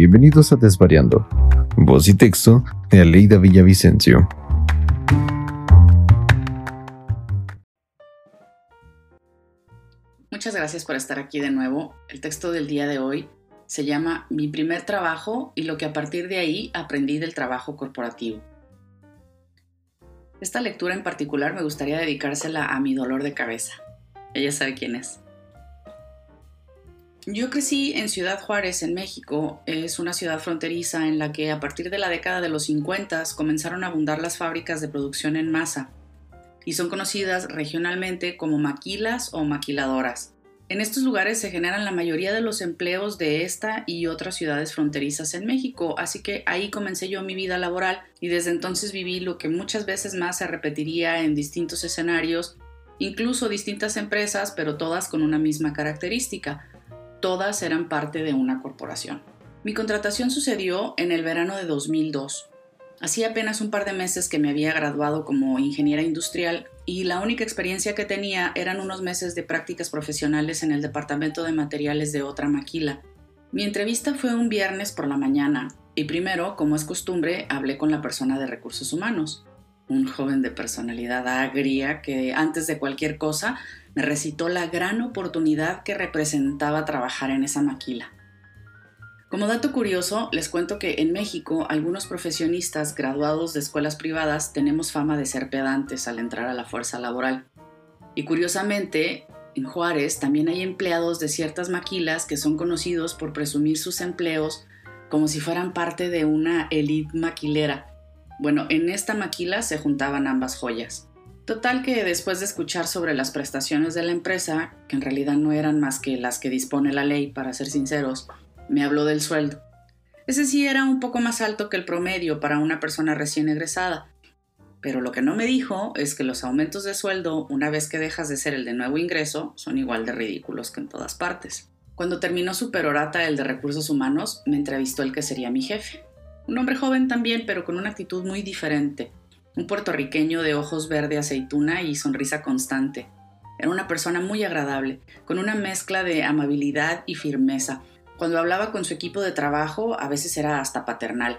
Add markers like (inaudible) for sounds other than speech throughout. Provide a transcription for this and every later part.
bienvenidos a Desvariando. Voz y texto de Aleida Villavicencio. Muchas gracias por estar aquí de nuevo. El texto del día de hoy se llama Mi primer trabajo y lo que a partir de ahí aprendí del trabajo corporativo. Esta lectura en particular me gustaría dedicársela a mi dolor de cabeza. Ella sabe quién es. Yo crecí en Ciudad Juárez, en México. Es una ciudad fronteriza en la que a partir de la década de los 50 comenzaron a abundar las fábricas de producción en masa y son conocidas regionalmente como maquilas o maquiladoras. En estos lugares se generan la mayoría de los empleos de esta y otras ciudades fronterizas en México, así que ahí comencé yo mi vida laboral y desde entonces viví lo que muchas veces más se repetiría en distintos escenarios, incluso distintas empresas, pero todas con una misma característica, todas eran parte de una corporación. Mi contratación sucedió en el verano de 2002. Hacía apenas un par de meses que me había graduado como ingeniera industrial y la única experiencia que tenía eran unos meses de prácticas profesionales en el departamento de materiales de otra maquila. Mi entrevista fue un viernes por la mañana y primero, como es costumbre, hablé con la persona de recursos humanos, un joven de personalidad agria que antes de cualquier cosa me recitó la gran oportunidad que representaba trabajar en esa maquila. Como dato curioso, les cuento que en México algunos profesionistas graduados de escuelas privadas tenemos fama de ser pedantes al entrar a la fuerza laboral. Y curiosamente, en Juárez también hay empleados de ciertas maquilas que son conocidos por presumir sus empleos como si fueran parte de una elite maquilera. Bueno, en esta maquila se juntaban ambas joyas. Total que después de escuchar sobre las prestaciones de la empresa, que en realidad no eran más que las que dispone la ley, para ser sinceros, me habló del sueldo. Ese sí era un poco más alto que el promedio para una persona recién egresada, pero lo que no me dijo es que los aumentos de sueldo, una vez que dejas de ser el de nuevo ingreso, son igual de ridículos que en todas partes. Cuando terminó su perorata, el de recursos humanos, me entrevistó el que sería mi jefe. Un hombre joven también, pero con una actitud muy diferente, un puertorriqueño de ojos verde aceituna y sonrisa constante. Era una persona muy agradable, con una mezcla de amabilidad y firmeza. Cuando hablaba con su equipo de trabajo a veces era hasta paternal,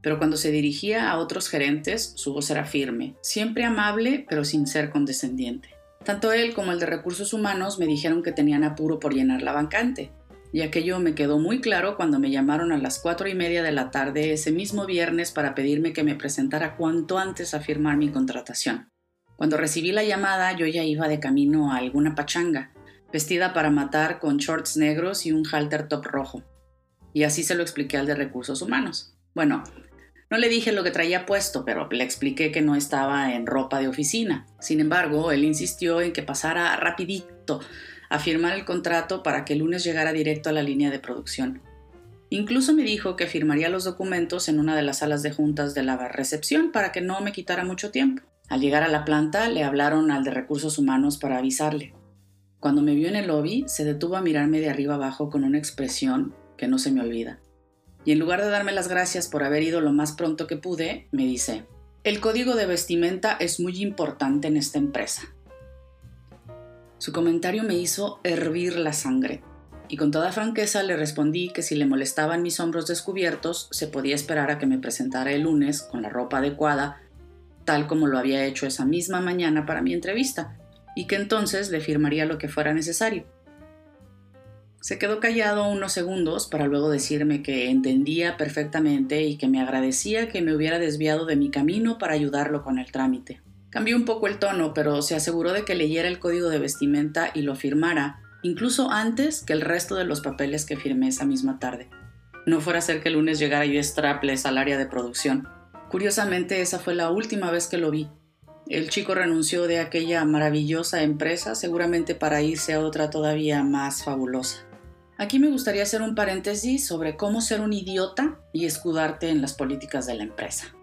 pero cuando se dirigía a otros gerentes su voz era firme, siempre amable pero sin ser condescendiente. Tanto él como el de recursos humanos me dijeron que tenían apuro por llenar la vacante, y aquello me quedó muy claro cuando me llamaron a las cuatro y media de la tarde ese mismo viernes para pedirme que me presentara cuanto antes a firmar mi contratación. Cuando recibí la llamada yo ya iba de camino a alguna pachanga, vestida para matar con shorts negros y un halter top rojo. Y así se lo expliqué al de recursos humanos. Bueno, no le dije lo que traía puesto, pero le expliqué que no estaba en ropa de oficina. Sin embargo, él insistió en que pasara rapidito a firmar el contrato para que el lunes llegara directo a la línea de producción. Incluso me dijo que firmaría los documentos en una de las salas de juntas de la recepción para que no me quitara mucho tiempo. Al llegar a la planta le hablaron al de recursos humanos para avisarle. Cuando me vio en el lobby, se detuvo a mirarme de arriba abajo con una expresión que no se me olvida. Y en lugar de darme las gracias por haber ido lo más pronto que pude, me dice, el código de vestimenta es muy importante en esta empresa. Su comentario me hizo hervir la sangre, y con toda franqueza le respondí que si le molestaban mis hombros descubiertos, se podía esperar a que me presentara el lunes con la ropa adecuada, tal como lo había hecho esa misma mañana para mi entrevista, y que entonces le firmaría lo que fuera necesario. Se quedó callado unos segundos para luego decirme que entendía perfectamente y que me agradecía que me hubiera desviado de mi camino para ayudarlo con el trámite. Cambió un poco el tono, pero se aseguró de que leyera el código de vestimenta y lo firmara, incluso antes que el resto de los papeles que firmé esa misma tarde. No fuera a ser que el lunes llegara yo strapless al área de producción. Curiosamente, esa fue la última vez que lo vi. El chico renunció de aquella maravillosa empresa seguramente para irse a otra todavía más fabulosa. Aquí me gustaría hacer un paréntesis sobre cómo ser un idiota y escudarte en las políticas de la empresa.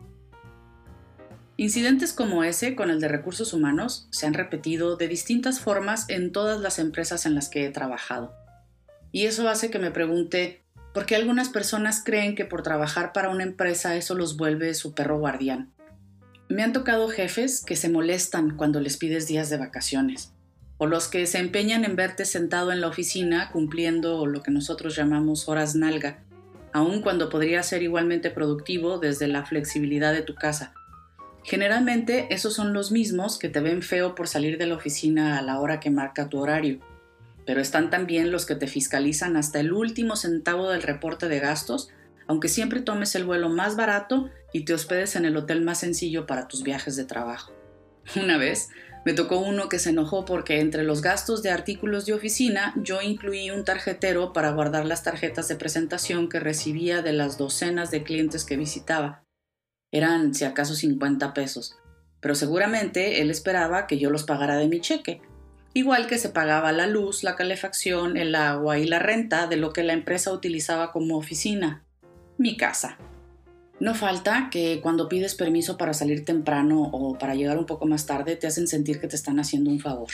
Incidentes como ese con el de recursos humanos se han repetido de distintas formas en todas las empresas en las que he trabajado. Y eso hace que me pregunte por qué algunas personas creen que por trabajar para una empresa eso los vuelve su perro guardián. Me han tocado jefes que se molestan cuando les pides días de vacaciones, o los que se empeñan en verte sentado en la oficina cumpliendo lo que nosotros llamamos horas nalga, aun cuando podría ser igualmente productivo desde la flexibilidad de tu casa. Generalmente esos son los mismos que te ven feo por salir de la oficina a la hora que marca tu horario, pero están también los que te fiscalizan hasta el último centavo del reporte de gastos, aunque siempre tomes el vuelo más barato y te hospedes en el hotel más sencillo para tus viajes de trabajo. Una vez me tocó uno que se enojó porque entre los gastos de artículos de oficina yo incluí un tarjetero para guardar las tarjetas de presentación que recibía de las docenas de clientes que visitaba. Eran, si acaso, 50 pesos, pero seguramente él esperaba que yo los pagara de mi cheque, igual que se pagaba la luz, la calefacción, el agua y la renta de lo que la empresa utilizaba como oficina, mi casa. No falta que cuando pides permiso para salir temprano o para llegar un poco más tarde te hacen sentir que te están haciendo un favor.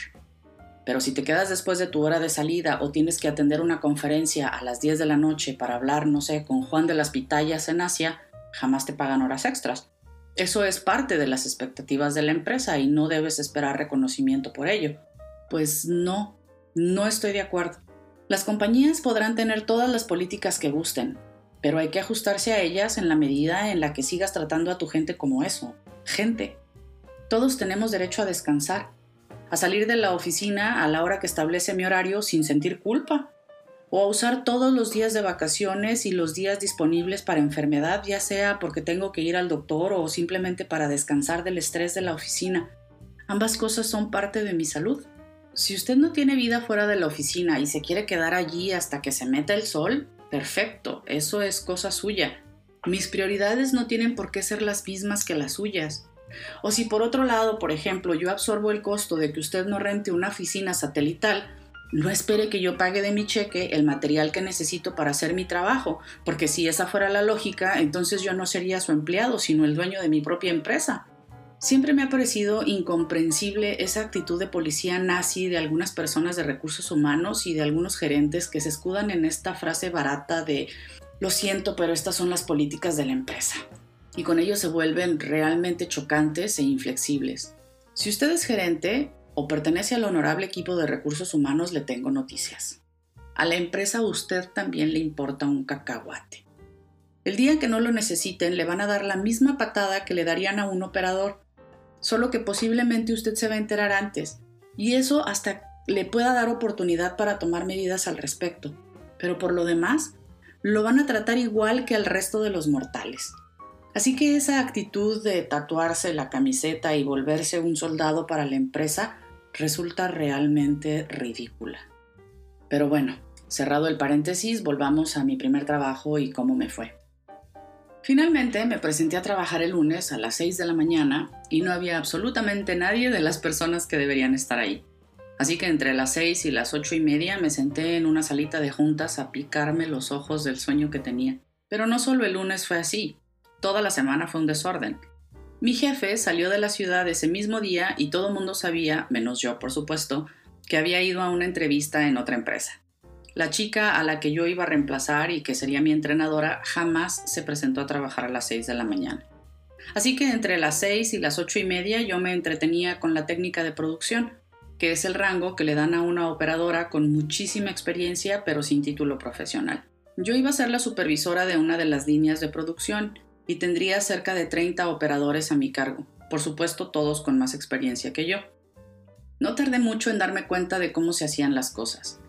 Pero si te quedas después de tu hora de salida o tienes que atender una conferencia a las 10 de la noche para hablar, no sé, con Juan de las Pitayas en Asia, jamás te pagan horas extras. Eso es parte de las expectativas de la empresa y no debes esperar reconocimiento por ello. Pues no, no estoy de acuerdo. Las compañías podrán tener todas las políticas que gusten, pero hay que ajustarse a ellas en la medida en la que sigas tratando a tu gente como eso, gente. Todos tenemos derecho a descansar, a salir de la oficina a la hora que establece mi horario sin sentir culpa, o a usar todos los días de vacaciones y los días disponibles para enfermedad, ya sea porque tengo que ir al doctor o simplemente para descansar del estrés de la oficina. Ambas cosas son parte de mi salud. Si usted no tiene vida fuera de la oficina y se quiere quedar allí hasta que se meta el sol, Perfecto, eso es cosa suya. Mis prioridades no tienen por qué ser las mismas que las suyas. O si por otro lado, por ejemplo, yo absorbo el costo de que usted no rente una oficina satelital, no espere que yo pague de mi cheque el material que necesito para hacer mi trabajo, porque si esa fuera la lógica, entonces yo no sería su empleado, sino el dueño de mi propia empresa. Siempre me ha parecido incomprensible esa actitud de policía nazi de algunas personas de recursos humanos y de algunos gerentes que se escudan en esta frase barata de lo siento, pero estas son las políticas de la empresa. Y con ello se vuelven realmente chocantes e inflexibles. Si usted es gerente o pertenece al honorable equipo de recursos humanos, le tengo noticias. A la empresa usted también le importa un cacahuate. El día que no lo necesiten, le van a dar la misma patada que le darían a un operador solo que posiblemente usted se va a enterar antes, y eso hasta le pueda dar oportunidad para tomar medidas al respecto. Pero por lo demás, lo van a tratar igual que al resto de los mortales. Así que esa actitud de tatuarse la camiseta y volverse un soldado para la empresa resulta realmente ridícula. Pero bueno, cerrado el paréntesis, volvamos a mi primer trabajo y cómo me fue. Finalmente me presenté a trabajar el lunes a las 6 de la mañana y no había absolutamente nadie de las personas que deberían estar ahí. Así que entre las 6 y las ocho y media me senté en una salita de juntas a picarme los ojos del sueño que tenía. Pero no solo el lunes fue así, toda la semana fue un desorden. Mi jefe salió de la ciudad ese mismo día y todo mundo sabía, menos yo por supuesto, que había ido a una entrevista en otra empresa. La chica a la que yo iba a reemplazar y que sería mi entrenadora jamás se presentó a trabajar a las 6 de la mañana. Así que entre las 6 y las ocho y media yo me entretenía con la técnica de producción, que es el rango que le dan a una operadora con muchísima experiencia pero sin título profesional. Yo iba a ser la supervisora de una de las líneas de producción y tendría cerca de 30 operadores a mi cargo, por supuesto todos con más experiencia que yo. No tardé mucho en darme cuenta de cómo se hacían las cosas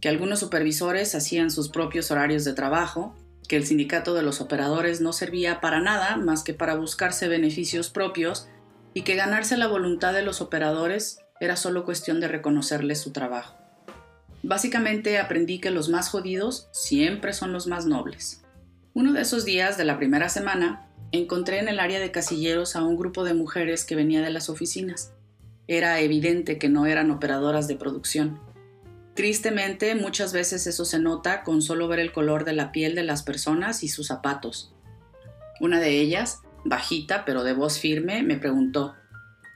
que algunos supervisores hacían sus propios horarios de trabajo, que el sindicato de los operadores no servía para nada más que para buscarse beneficios propios y que ganarse la voluntad de los operadores era solo cuestión de reconocerles su trabajo. Básicamente aprendí que los más jodidos siempre son los más nobles. Uno de esos días de la primera semana encontré en el área de casilleros a un grupo de mujeres que venía de las oficinas. Era evidente que no eran operadoras de producción Tristemente, muchas veces eso se nota con solo ver el color de la piel de las personas y sus zapatos. Una de ellas, bajita pero de voz firme, me preguntó,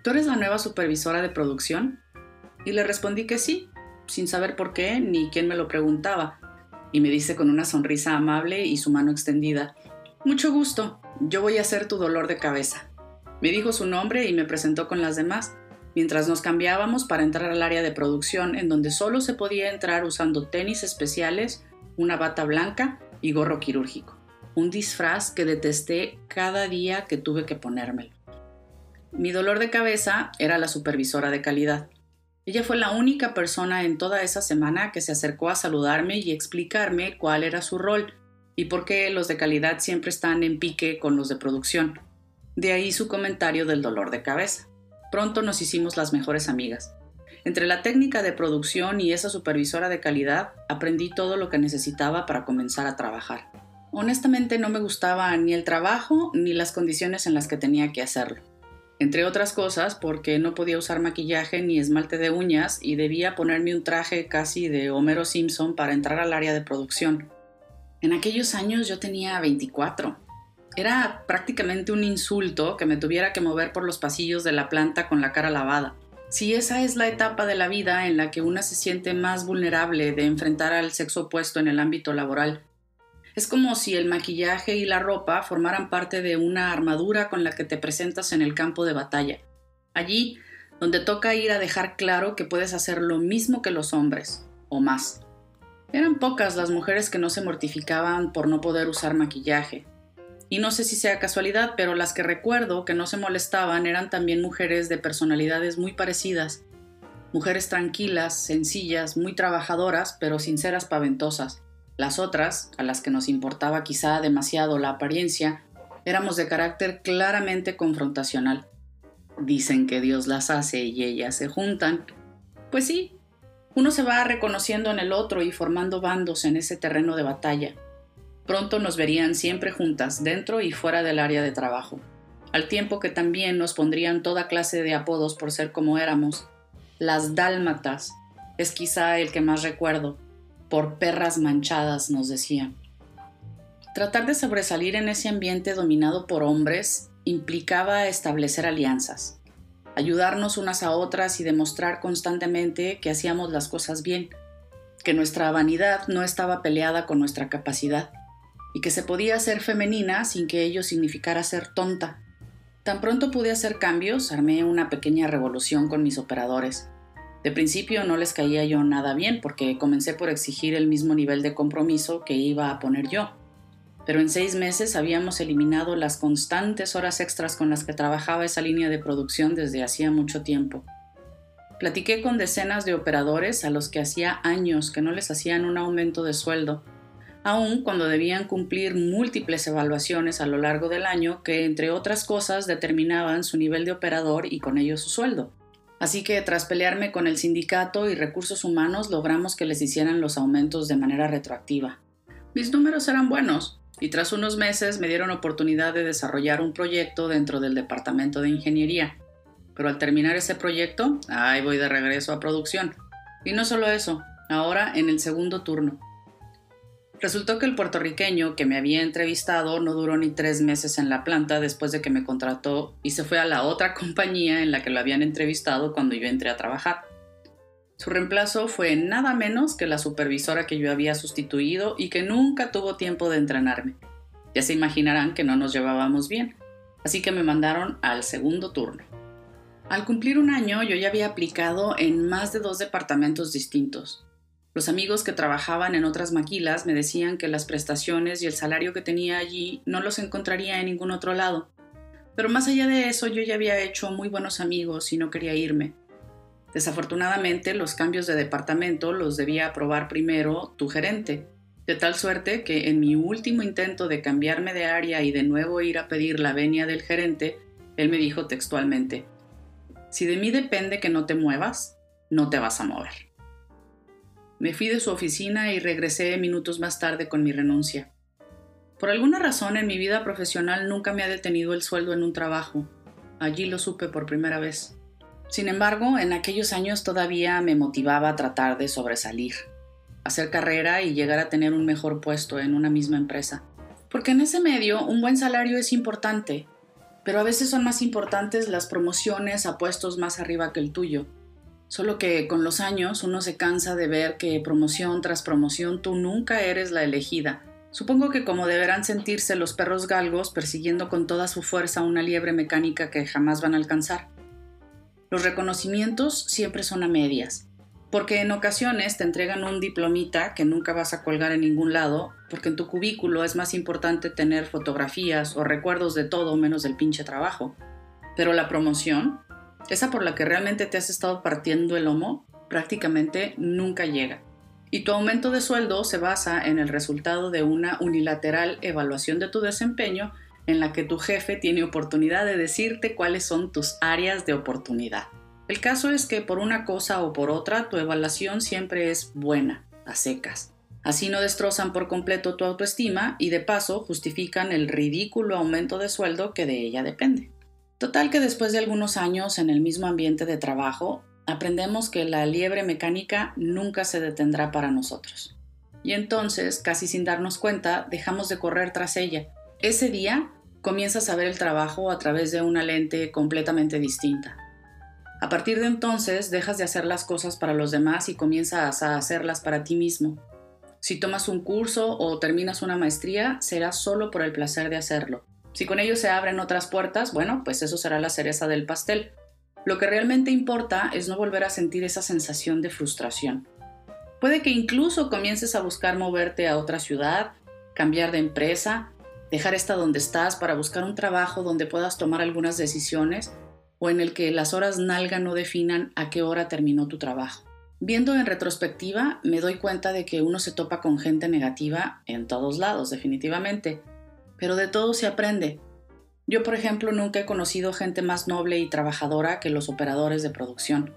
¿Tú eres la nueva supervisora de producción? Y le respondí que sí, sin saber por qué ni quién me lo preguntaba, y me dice con una sonrisa amable y su mano extendida, Mucho gusto, yo voy a ser tu dolor de cabeza. Me dijo su nombre y me presentó con las demás, mientras nos cambiábamos para entrar al área de producción en donde solo se podía entrar usando tenis especiales, una bata blanca y gorro quirúrgico, un disfraz que detesté cada día que tuve que ponérmelo. Mi dolor de cabeza era la supervisora de calidad. Ella fue la única persona en toda esa semana que se acercó a saludarme y explicarme cuál era su rol y por qué los de calidad siempre están en pique con los de producción. De ahí su comentario del dolor de cabeza. Pronto nos hicimos las mejores amigas. Entre la técnica de producción y esa supervisora de calidad, aprendí todo lo que necesitaba para comenzar a trabajar. Honestamente no me gustaba ni el trabajo ni las condiciones en las que tenía que hacerlo. Entre otras cosas porque no podía usar maquillaje ni esmalte de uñas y debía ponerme un traje casi de Homero Simpson para entrar al área de producción. En aquellos años yo tenía 24 era prácticamente un insulto que me tuviera que mover por los pasillos de la planta con la cara lavada. Si esa es la etapa de la vida en la que una se siente más vulnerable de enfrentar al sexo opuesto en el ámbito laboral, es como si el maquillaje y la ropa formaran parte de una armadura con la que te presentas en el campo de batalla. Allí, donde toca ir a dejar claro que puedes hacer lo mismo que los hombres, o más. Eran pocas las mujeres que no se mortificaban por no poder usar maquillaje, y no sé si sea casualidad, pero las que recuerdo que no se molestaban eran también mujeres de personalidades muy parecidas. Mujeres tranquilas, sencillas, muy trabajadoras, pero sinceras paventosas. Las otras, a las que nos importaba quizá demasiado la apariencia, éramos de carácter claramente confrontacional. Dicen que Dios las hace y ellas se juntan. Pues sí, uno se va reconociendo en el otro y formando bandos en ese terreno de batalla. Pronto nos verían siempre juntas, dentro y fuera del área de trabajo, al tiempo que también nos pondrían toda clase de apodos por ser como éramos. Las dálmatas es quizá el que más recuerdo, por perras manchadas nos decían. Tratar de sobresalir en ese ambiente dominado por hombres implicaba establecer alianzas, ayudarnos unas a otras y demostrar constantemente que hacíamos las cosas bien, que nuestra vanidad no estaba peleada con nuestra capacidad y que se podía ser femenina sin que ello significara ser tonta. Tan pronto pude hacer cambios, armé una pequeña revolución con mis operadores. De principio no les caía yo nada bien porque comencé por exigir el mismo nivel de compromiso que iba a poner yo. Pero en seis meses habíamos eliminado las constantes horas extras con las que trabajaba esa línea de producción desde hacía mucho tiempo. Platiqué con decenas de operadores a los que hacía años que no les hacían un aumento de sueldo aun cuando debían cumplir múltiples evaluaciones a lo largo del año que, entre otras cosas, determinaban su nivel de operador y con ello su sueldo. Así que tras pelearme con el sindicato y recursos humanos logramos que les hicieran los aumentos de manera retroactiva. Mis números eran buenos y tras unos meses me dieron oportunidad de desarrollar un proyecto dentro del departamento de ingeniería. Pero al terminar ese proyecto, ahí voy de regreso a producción. Y no solo eso, ahora en el segundo turno. Resultó que el puertorriqueño que me había entrevistado no duró ni tres meses en la planta después de que me contrató y se fue a la otra (laughs) compañía en la que lo habían entrevistado cuando yo entré a trabajar. Su reemplazo fue nada menos que la supervisora que yo había sustituido y que nunca tuvo tiempo de entrenarme. Ya se imaginarán que no nos llevábamos bien, así que me mandaron al segundo turno. Al cumplir un año yo ya había aplicado en más de dos departamentos distintos, los amigos que trabajaban en otras maquilas me decían que las prestaciones y el salario que tenía allí no los encontraría en ningún otro lado. Pero más allá de eso yo ya había hecho muy buenos amigos y no quería irme. Desafortunadamente los cambios de departamento los debía aprobar primero tu gerente, de tal suerte que en mi último intento de cambiarme de área y de nuevo ir a pedir la venia del gerente, él me dijo textualmente, si de mí depende que no te muevas, no te vas a mover. Me fui de su oficina y regresé minutos más tarde con mi renuncia. Por alguna razón en mi vida profesional nunca me ha detenido el sueldo en un trabajo. Allí lo supe por primera vez. Sin embargo, en aquellos años todavía me motivaba a tratar de sobresalir, hacer carrera y llegar a tener un mejor puesto en una misma empresa. Porque en ese medio un buen salario es importante, pero a veces son más importantes las promociones a puestos más arriba que el tuyo. Solo que con los años uno se cansa de ver que promoción tras promoción tú nunca eres la elegida. Supongo que como deberán sentirse los perros galgos persiguiendo con toda su fuerza una liebre mecánica que jamás van a alcanzar. Los reconocimientos siempre son a medias. Porque en ocasiones te entregan un diplomita que nunca vas a colgar en ningún lado, porque en tu cubículo es más importante tener fotografías o recuerdos de todo menos del pinche trabajo. Pero la promoción, esa por la que realmente te has estado partiendo el lomo, prácticamente nunca llega. Y tu aumento de sueldo se basa en el resultado de una unilateral evaluación de tu desempeño en la que tu jefe tiene oportunidad de decirte cuáles son tus áreas de oportunidad. El caso es que por una cosa o por otra tu evaluación siempre es buena, a secas. Así no destrozan por completo tu autoestima y de paso justifican el ridículo aumento de sueldo que de ella depende. Total que después de algunos años en el mismo ambiente de trabajo, aprendemos que la liebre mecánica nunca se detendrá para nosotros. Y entonces, casi sin darnos cuenta, dejamos de correr tras ella. Ese día comienzas a ver el trabajo a través de una lente completamente distinta. A partir de entonces dejas de hacer las cosas para los demás y comienzas a hacerlas para ti mismo. Si tomas un curso o terminas una maestría, será solo por el placer de hacerlo. Si con ello se abren otras puertas, bueno, pues eso será la cereza del pastel. Lo que realmente importa es no volver a sentir esa sensación de frustración. Puede que incluso comiences a buscar moverte a otra ciudad, cambiar de empresa, dejar esta donde estás para buscar un trabajo donde puedas tomar algunas decisiones o en el que las horas nalga no definan a qué hora terminó tu trabajo. Viendo en retrospectiva, me doy cuenta de que uno se topa con gente negativa en todos lados, definitivamente, pero de todo se aprende. Yo, por ejemplo, nunca he conocido gente más noble y trabajadora que los operadores de producción.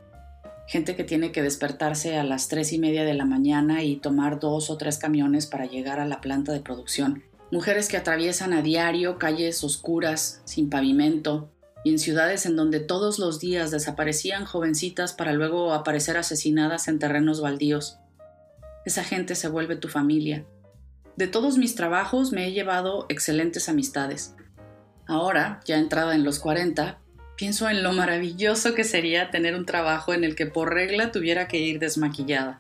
Gente que tiene que despertarse a las tres y media de la mañana y tomar dos o tres camiones para llegar a la planta de producción mujeres que atraviesan a diario calles oscuras, sin pavimento, y en ciudades en donde todos los días desaparecían jovencitas para luego aparecer asesinadas en terrenos baldíos. Esa gente se vuelve tu familia. De todos mis trabajos me he llevado excelentes amistades. Ahora, ya entrada en los 40, pienso en lo maravilloso que sería tener un trabajo en el que por regla tuviera que ir desmaquillada.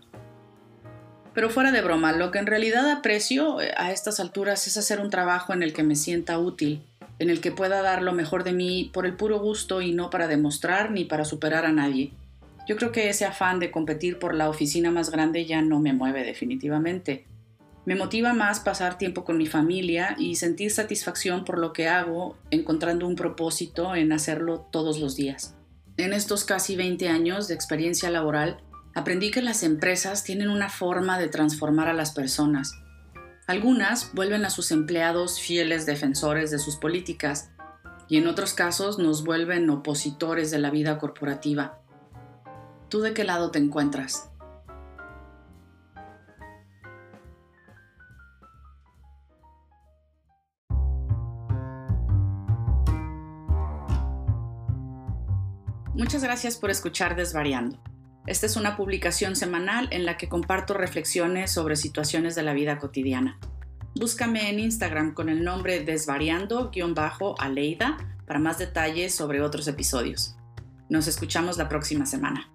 Pero fuera de broma, lo que en realidad aprecio eh, a estas alturas es hacer un trabajo en el que me sienta útil, en el que pueda dar lo mejor de mí por el puro gusto y no para demostrar ni para superar a nadie. Yo creo que ese afán de competir por la oficina más grande ya no me mueve definitivamente. Me motiva más pasar tiempo con mi familia y sentir satisfacción por lo que hago, encontrando un propósito en hacerlo todos los días. En estos casi 20 años de experiencia laboral, aprendí que las empresas tienen una forma de transformar a las personas. Algunas vuelven a sus empleados fieles defensores de sus políticas y en otros casos nos vuelven opositores de la vida corporativa. ¿Tú de qué lado te encuentras? Muchas gracias por escuchar Desvariando. Esta es una publicación semanal en la que comparto reflexiones sobre situaciones de la vida cotidiana. Búscame en Instagram con el nombre desvariando-aleida para más detalles sobre otros episodios. Nos escuchamos la próxima semana.